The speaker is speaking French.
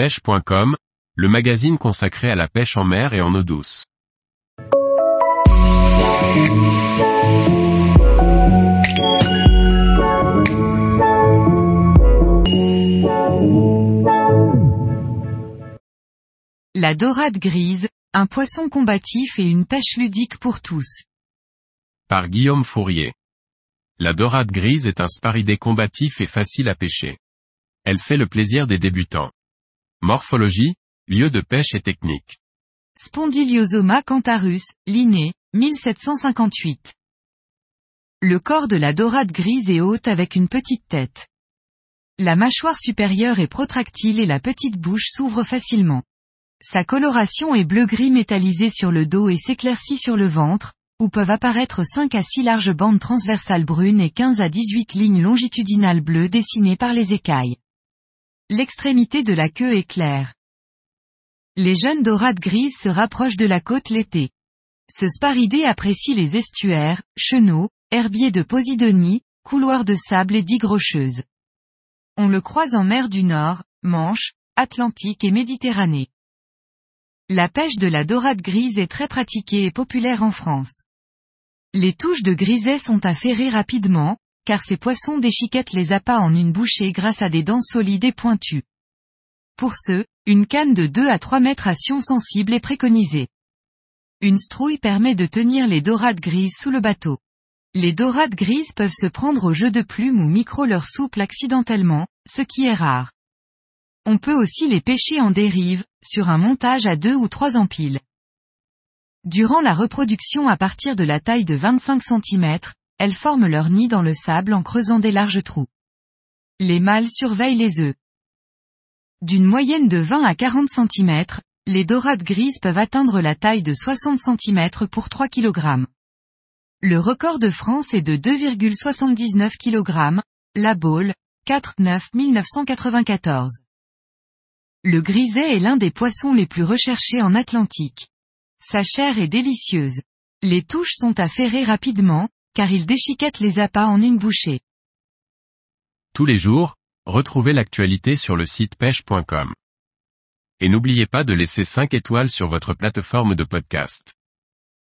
pêche.com, le magazine consacré à la pêche en mer et en eau douce. La dorade grise, un poisson combatif et une pêche ludique pour tous. Par Guillaume Fourier. La dorade grise est un sparidé combatif et facile à pêcher. Elle fait le plaisir des débutants. Morphologie, lieu de pêche et technique. Spondyliosoma cantharus, Linné, 1758. Le corps de la dorade grise est haute avec une petite tête. La mâchoire supérieure est protractile et la petite bouche s'ouvre facilement. Sa coloration est bleu-gris métallisé sur le dos et s'éclaircit sur le ventre, où peuvent apparaître 5 à 6 larges bandes transversales brunes et 15 à 18 lignes longitudinales bleues dessinées par les écailles. L'extrémité de la queue est claire. Les jeunes dorades grises se rapprochent de la côte l'été. Ce sparidé apprécie les estuaires, chenaux, herbiers de Posidonie, couloirs de sable et digues rocheuses. On le croise en mer du Nord, Manche, Atlantique et Méditerranée. La pêche de la dorade grise est très pratiquée et populaire en France. Les touches de griset sont ferrer rapidement, car ces poissons déchiquettent les appâts en une bouchée grâce à des dents solides et pointues. Pour ce, une canne de 2 à 3 mètres à sion sensible est préconisée. Une strouille permet de tenir les dorades grises sous le bateau. Les dorades grises peuvent se prendre au jeu de plumes ou micro leur souple accidentellement, ce qui est rare. On peut aussi les pêcher en dérive, sur un montage à deux ou trois empiles. Durant la reproduction à partir de la taille de 25 cm, elles forment leur nid dans le sable en creusant des larges trous. Les mâles surveillent les œufs. D'une moyenne de 20 à 40 cm, les dorades grises peuvent atteindre la taille de 60 cm pour 3 kg. Le record de France est de 2,79 kg, la Baule, 4-9 1994. Le griset est l'un des poissons les plus recherchés en Atlantique. Sa chair est délicieuse. Les touches sont ferrer rapidement, car il déchiquette les appâts en une bouchée. Tous les jours, retrouvez l'actualité sur le site pêche.com. Et n'oubliez pas de laisser 5 étoiles sur votre plateforme de podcast.